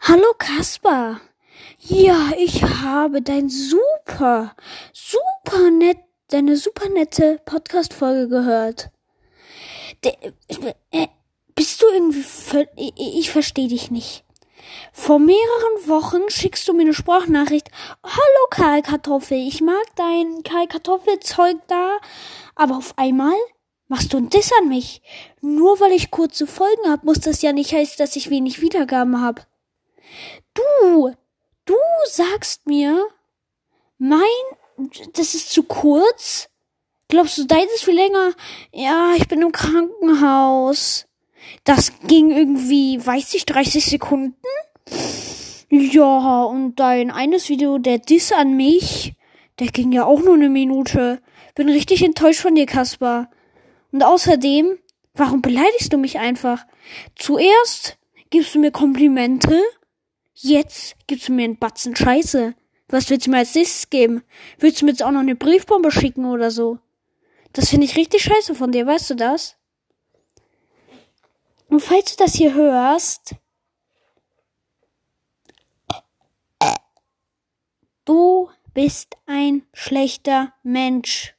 Hallo Kaspar. Ja, ich habe dein super, super nett, deine super nette Podcast-Folge gehört. De, äh, bist du irgendwie, ich, ich verstehe dich nicht. Vor mehreren Wochen schickst du mir eine Sprachnachricht. Hallo Karl Kartoffel, ich mag dein Karl Kartoffelzeug da. Aber auf einmal machst du ein Diss an mich. Nur weil ich kurze Folgen hab, muss das ja nicht heißen, dass ich wenig Wiedergaben hab. Du, du sagst mir, mein, das ist zu kurz? Glaubst du, deins ist viel länger? Ja, ich bin im Krankenhaus. Das ging irgendwie, weiß ich, 30 Sekunden? Ja, und dein eines Video, der Diss an mich, der ging ja auch nur eine Minute. Bin richtig enttäuscht von dir, Kaspar. Und außerdem, warum beleidigst du mich einfach? Zuerst gibst du mir Komplimente, jetzt gibst du mir einen Batzen Scheiße. Was willst du mir als nächstes geben? Willst du mir jetzt auch noch eine Briefbombe schicken oder so? Das finde ich richtig scheiße von dir, weißt du das? Und falls du das hier hörst, du bist ein schlechter Mensch.